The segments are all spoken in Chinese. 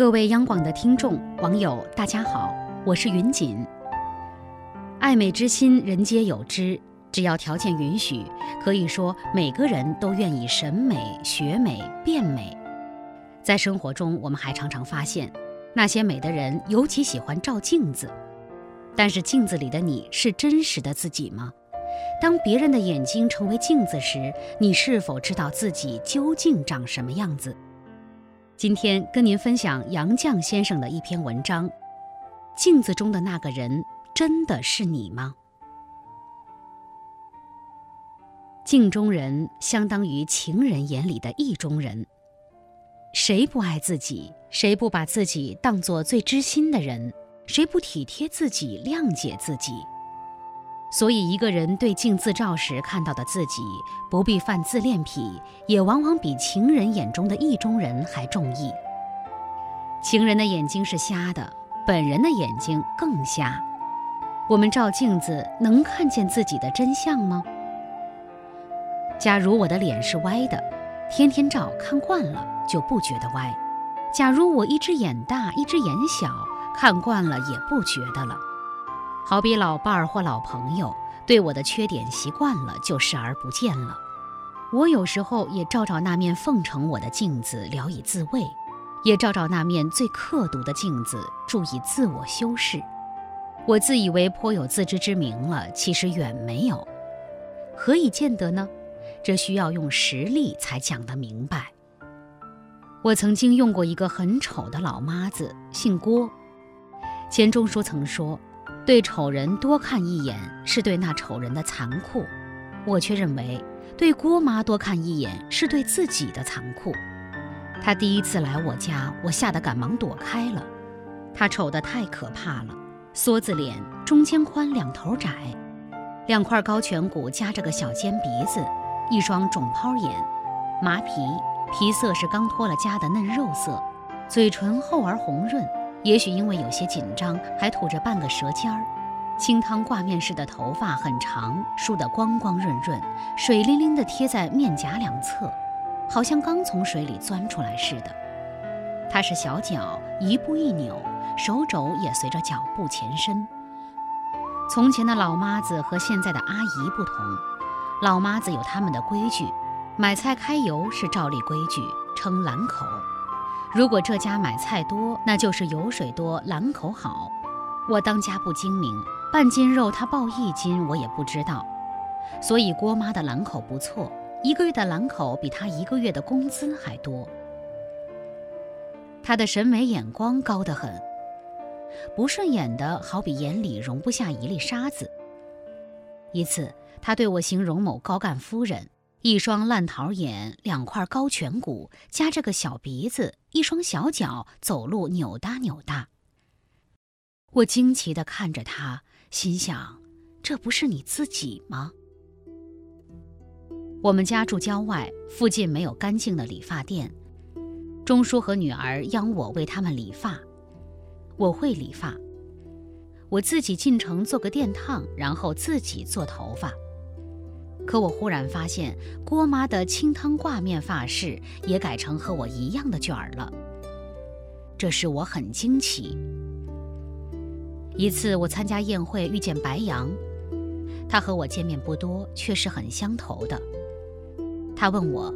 各位央广的听众、网友，大家好，我是云锦。爱美之心，人皆有之。只要条件允许，可以说每个人都愿意审美、学美、变美。在生活中，我们还常常发现，那些美的人尤其喜欢照镜子。但是，镜子里的你是真实的自己吗？当别人的眼睛成为镜子时，你是否知道自己究竟长什么样子？今天跟您分享杨绛先生的一篇文章：镜子中的那个人真的是你吗？镜中人相当于情人眼里的意中人。谁不爱自己？谁不把自己当做最知心的人？谁不体贴自己、谅解自己？所以，一个人对镜自照时看到的自己，不必犯自恋癖，也往往比情人眼中的意中人还中意。情人的眼睛是瞎的，本人的眼睛更瞎。我们照镜子能看见自己的真相吗？假如我的脸是歪的，天天照看惯了就不觉得歪；假如我一只眼大，一只眼小，看惯了也不觉得了。好比老伴儿或老朋友对我的缺点习惯了，就视而不见了。我有时候也照照那面奉承我的镜子，聊以自慰；也照照那面最刻毒的镜子，注意自我修饰。我自以为颇有自知之明了，其实远没有。何以见得呢？这需要用实例才讲得明白。我曾经用过一个很丑的老妈子，姓郭。钱钟书曾说。对丑人多看一眼是对那丑人的残酷，我却认为对郭妈多看一眼是对自己的残酷。她第一次来我家，我吓得赶忙躲开了。她丑得太可怕了，梭子脸，中间宽，两头窄，两块高颧骨夹着个小尖鼻子，一双肿泡眼，麻皮，皮色是刚脱了痂的嫩肉色，嘴唇厚而红润。也许因为有些紧张，还吐着半个舌尖儿。清汤挂面似的头发很长，梳得光光润润，水灵灵地贴在面颊两侧，好像刚从水里钻出来似的。她是小脚一步一扭，手肘也随着脚步前伸。从前的老妈子和现在的阿姨不同，老妈子有他们的规矩，买菜开油是照例规矩，称兰口。如果这家买菜多，那就是油水多，兰口好。我当家不精明，半斤肉他报一斤，我也不知道。所以郭妈的兰口不错，一个月的兰口比她一个月的工资还多。她的审美眼光高得很，不顺眼的好比眼里容不下一粒沙子。一次，他对我形容某高干夫人。一双烂桃眼，两块高颧骨，夹着个小鼻子，一双小脚，走路扭哒扭哒。我惊奇地看着他，心想：这不是你自己吗？我们家住郊外，附近没有干净的理发店。钟叔和女儿央我为他们理发，我会理发，我自己进城做个电烫，然后自己做头发。可我忽然发现，郭妈的清汤挂面发饰也改成和我一样的卷儿了，这使我很惊奇。一次我参加宴会遇见白杨，他和我见面不多，却是很相投的。他问我：“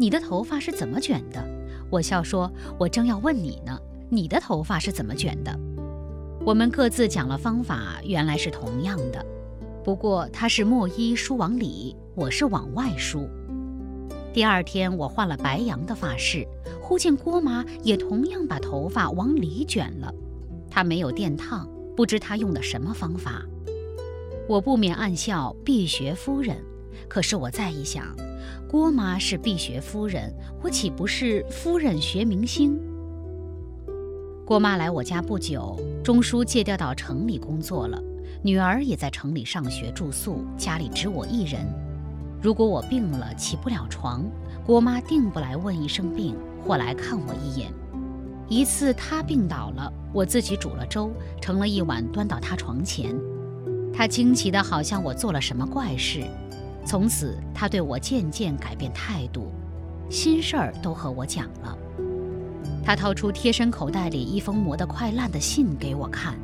你的头发是怎么卷的？”我笑说：“我正要问你呢，你的头发是怎么卷的？”我们各自讲了方法，原来是同样的。不过他是墨衣梳往里，我是往外梳。第二天我换了白杨的发饰，忽见郭妈也同样把头发往里卷了。她没有电烫，不知她用的什么方法。我不免暗笑，碧学夫人。可是我再一想，郭妈是碧学夫人，我岂不是夫人学明星？郭妈来我家不久，钟叔借调到城里工作了。女儿也在城里上学住宿，家里只我一人。如果我病了起不了床，郭妈定不来问一声病，或来看我一眼。一次她病倒了，我自己煮了粥，盛了一碗端到她床前。她惊奇的好像我做了什么怪事。从此她对我渐渐改变态度，心事儿都和我讲了。她掏出贴身口袋里一封磨得快烂的信给我看，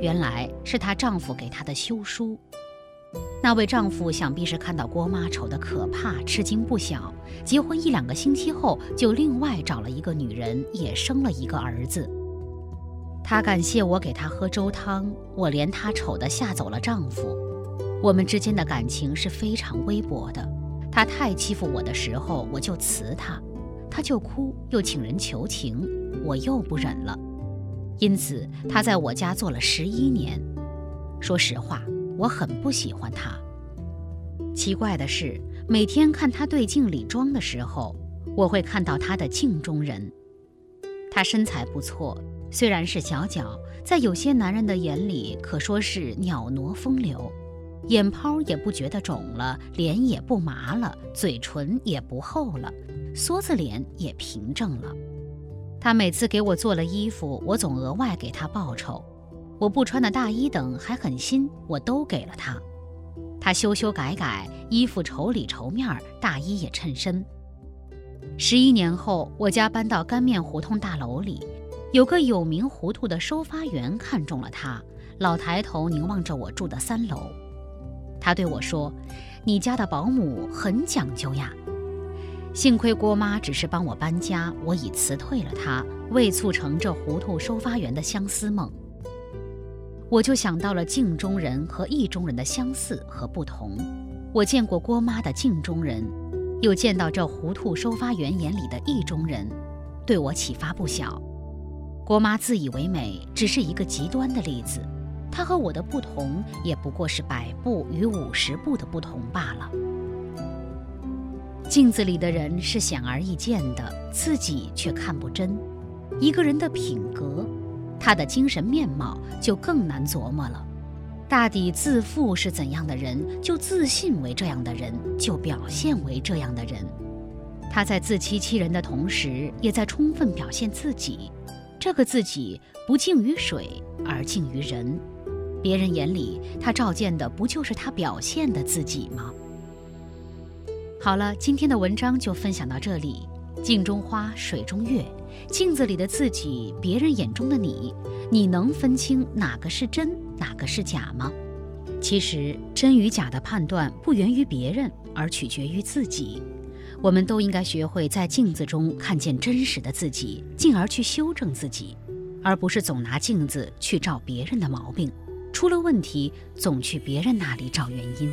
原来是她丈夫给她的休书。那位丈夫想必是看到郭妈丑得可怕，吃惊不小。结婚一两个星期后，就另外找了一个女人，也生了一个儿子。他感谢我给他喝粥汤，我连他丑的吓走了丈夫。我们之间的感情是非常微薄的。他太欺负我的时候，我就辞他，他就哭，又请人求情，我又不忍了。因此，他在我家做了十一年。说实话。我很不喜欢他。奇怪的是，每天看他对镜里妆的时候，我会看到他的镜中人。他身材不错，虽然是小脚，在有些男人的眼里可说是袅娜风流，眼泡也不觉得肿了，脸也不麻了，嘴唇也不厚了，梭子脸也平正了。他每次给我做了衣服，我总额外给他报酬。我不穿的大衣等还很新，我都给了他。他修修改改，衣服绸里绸面，大衣也衬身。十一年后，我家搬到干面胡同大楼里，有个有名糊涂的收发员看中了他，老抬头凝望着我住的三楼。他对我说：“你家的保姆很讲究呀。”幸亏郭妈只是帮我搬家，我已辞退了她，未促成这糊涂收发员的相思梦。我就想到了镜中人和意中人的相似和不同。我见过郭妈的镜中人，又见到这糊涂收发员眼里的意中人，对我启发不小。郭妈自以为美，只是一个极端的例子。她和我的不同，也不过是百步与五十步的不同罢了。镜子里的人是显而易见的，自己却看不真。一个人的品格。他的精神面貌就更难琢磨了。大抵自负是怎样的人，就自信为这样的人，就表现为这样的人。他在自欺欺人的同时，也在充分表现自己。这个自己不敬于水，而敬于人。别人眼里，他照见的不就是他表现的自己吗？好了，今天的文章就分享到这里。镜中花，水中月。镜子里的自己，别人眼中的你，你能分清哪个是真，哪个是假吗？其实，真与假的判断不源于别人，而取决于自己。我们都应该学会在镜子中看见真实的自己，进而去修正自己，而不是总拿镜子去照别人的毛病，出了问题总去别人那里找原因。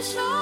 天上。